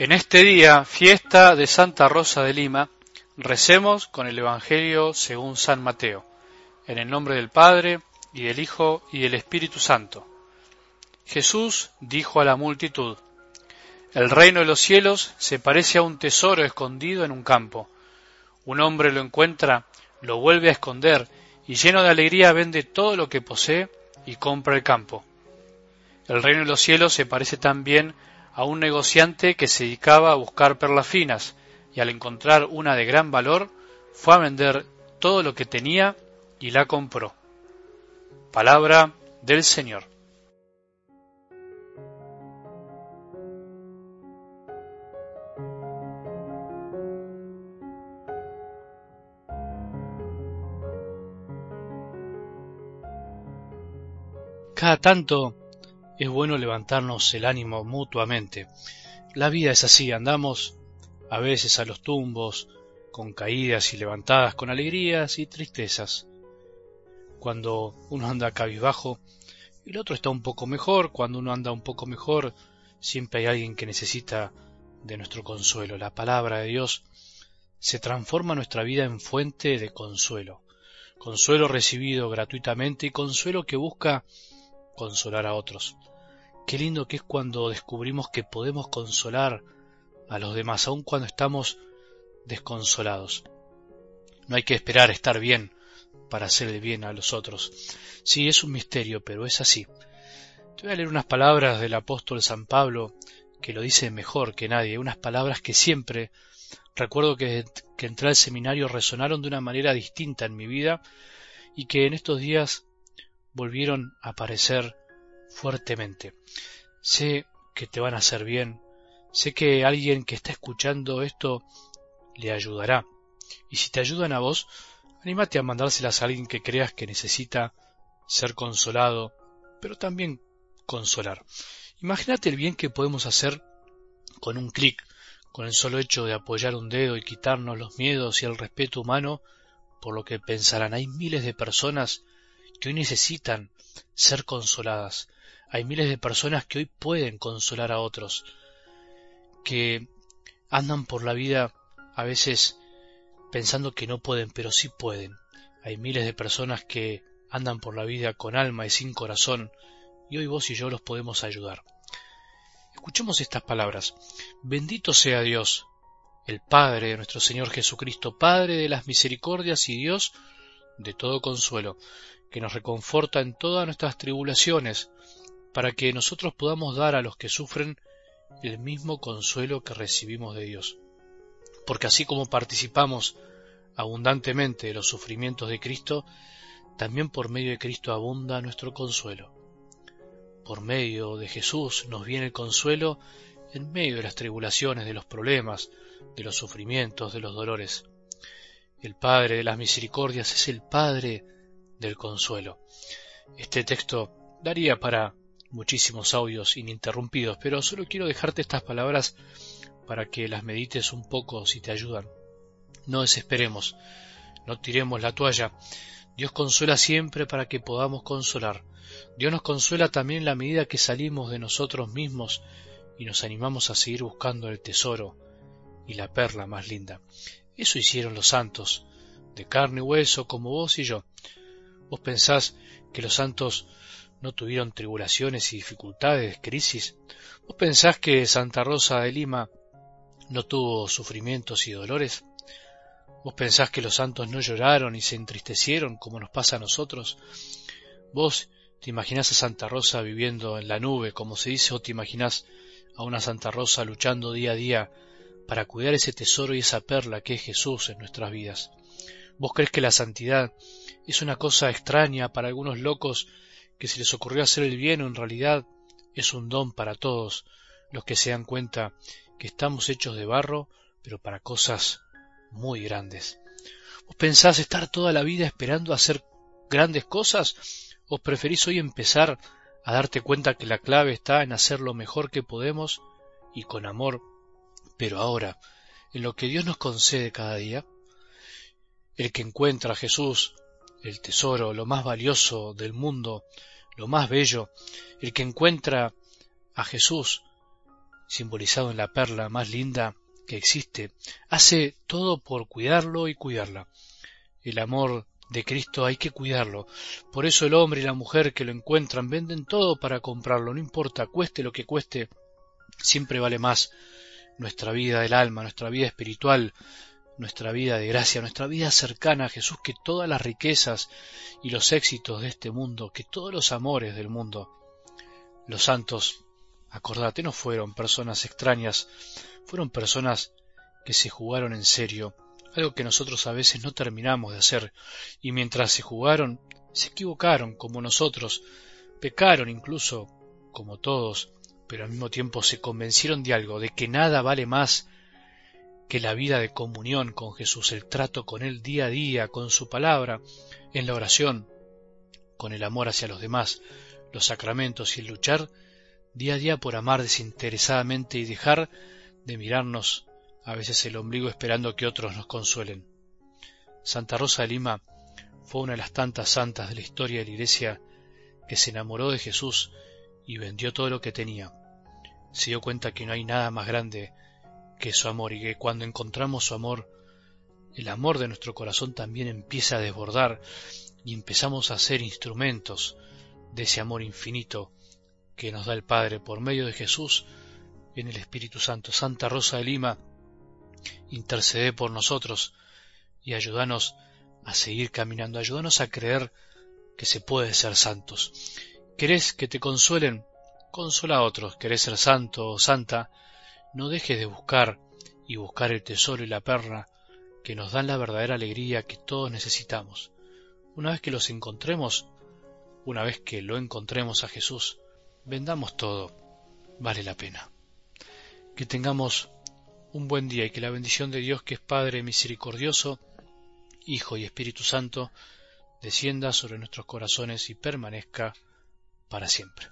En este día, fiesta de Santa Rosa de Lima, recemos con el Evangelio según San Mateo, en el nombre del Padre, y del Hijo, y del Espíritu Santo. Jesús dijo a la multitud, El reino de los cielos se parece a un tesoro escondido en un campo. Un hombre lo encuentra, lo vuelve a esconder, y lleno de alegría vende todo lo que posee y compra el campo. El reino de los cielos se parece también un negociante que se dedicaba a buscar perlas finas y al encontrar una de gran valor fue a vender todo lo que tenía y la compró. Palabra del Señor. Cada tanto es bueno levantarnos el ánimo mutuamente. La vida es así, andamos a veces a los tumbos, con caídas y levantadas, con alegrías y tristezas. Cuando uno anda cabizbajo, el otro está un poco mejor, cuando uno anda un poco mejor, siempre hay alguien que necesita de nuestro consuelo. La palabra de Dios se transforma nuestra vida en fuente de consuelo. Consuelo recibido gratuitamente y consuelo que busca consolar a otros. Qué lindo que es cuando descubrimos que podemos consolar a los demás, aun cuando estamos desconsolados. No hay que esperar estar bien para hacerle bien a los otros. Sí, es un misterio, pero es así. Te voy a leer unas palabras del apóstol San Pablo que lo dice mejor que nadie, unas palabras que siempre recuerdo que, que entré al seminario resonaron de una manera distinta en mi vida y que en estos días volvieron a aparecer fuertemente. Sé que te van a hacer bien, sé que alguien que está escuchando esto le ayudará. Y si te ayudan a vos, anímate a mandárselas a alguien que creas que necesita ser consolado, pero también consolar. Imagínate el bien que podemos hacer con un clic, con el solo hecho de apoyar un dedo y quitarnos los miedos y el respeto humano por lo que pensarán. Hay miles de personas que hoy necesitan ser consoladas, hay miles de personas que hoy pueden consolar a otros, que andan por la vida a veces pensando que no pueden, pero sí pueden. Hay miles de personas que andan por la vida con alma y sin corazón, y hoy vos y yo los podemos ayudar. Escuchemos estas palabras. Bendito sea Dios, el Padre de nuestro Señor Jesucristo, Padre de las misericordias y Dios de todo consuelo, que nos reconforta en todas nuestras tribulaciones, para que nosotros podamos dar a los que sufren el mismo consuelo que recibimos de Dios. Porque así como participamos abundantemente de los sufrimientos de Cristo, también por medio de Cristo abunda nuestro consuelo. Por medio de Jesús nos viene el consuelo en medio de las tribulaciones, de los problemas, de los sufrimientos, de los dolores. El Padre de las misericordias es el Padre del consuelo. Este texto daría para muchísimos audios ininterrumpidos, pero solo quiero dejarte estas palabras para que las medites un poco si te ayudan. No desesperemos, no tiremos la toalla. Dios consuela siempre para que podamos consolar. Dios nos consuela también la medida que salimos de nosotros mismos y nos animamos a seguir buscando el tesoro y la perla más linda. Eso hicieron los santos, de carne y hueso como vos y yo. Vos pensás que los santos no tuvieron tribulaciones y dificultades, crisis? ¿Vos pensás que Santa Rosa de Lima no tuvo sufrimientos y dolores? ¿Vos pensás que los santos no lloraron y se entristecieron como nos pasa a nosotros? ¿Vos te imaginás a Santa Rosa viviendo en la nube, como se dice, o te imaginás a una Santa Rosa luchando día a día para cuidar ese tesoro y esa perla que es Jesús en nuestras vidas? ¿Vos crees que la santidad es una cosa extraña para algunos locos que se les ocurrió hacer el bien en realidad es un don para todos los que se dan cuenta que estamos hechos de barro, pero para cosas muy grandes. ¿Vos pensás estar toda la vida esperando hacer grandes cosas? ¿O preferís hoy empezar a darte cuenta que la clave está en hacer lo mejor que podemos y con amor, pero ahora, en lo que Dios nos concede cada día? El que encuentra a Jesús, el tesoro, lo más valioso del mundo, lo más bello, el que encuentra a Jesús, simbolizado en la perla más linda que existe, hace todo por cuidarlo y cuidarla. El amor de Cristo hay que cuidarlo. Por eso el hombre y la mujer que lo encuentran venden todo para comprarlo, no importa, cueste lo que cueste, siempre vale más nuestra vida del alma, nuestra vida espiritual, nuestra vida de gracia, nuestra vida cercana a Jesús, que todas las riquezas y los éxitos de este mundo, que todos los amores del mundo. Los santos, acordate, no fueron personas extrañas, fueron personas que se jugaron en serio, algo que nosotros a veces no terminamos de hacer, y mientras se jugaron, se equivocaron como nosotros, pecaron incluso como todos, pero al mismo tiempo se convencieron de algo, de que nada vale más que la vida de comunión con Jesús, el trato con Él día a día, con su palabra, en la oración, con el amor hacia los demás, los sacramentos y el luchar día a día por amar desinteresadamente y dejar de mirarnos a veces el ombligo esperando que otros nos consuelen. Santa Rosa de Lima fue una de las tantas santas de la historia de la Iglesia que se enamoró de Jesús y vendió todo lo que tenía. Se dio cuenta que no hay nada más grande que su amor y que cuando encontramos su amor, el amor de nuestro corazón también empieza a desbordar y empezamos a ser instrumentos de ese amor infinito que nos da el Padre por medio de Jesús en el Espíritu Santo. Santa Rosa de Lima, intercede por nosotros y ayúdanos a seguir caminando, ayúdanos a creer que se puede ser santos. ¿Querés que te consuelen? Consola a otros. ¿Querés ser santo o santa? No dejes de buscar y buscar el tesoro y la perla que nos dan la verdadera alegría que todos necesitamos. Una vez que los encontremos, una vez que lo encontremos a Jesús, vendamos todo, vale la pena. Que tengamos un buen día y que la bendición de Dios, que es Padre misericordioso, Hijo y Espíritu Santo, descienda sobre nuestros corazones y permanezca para siempre.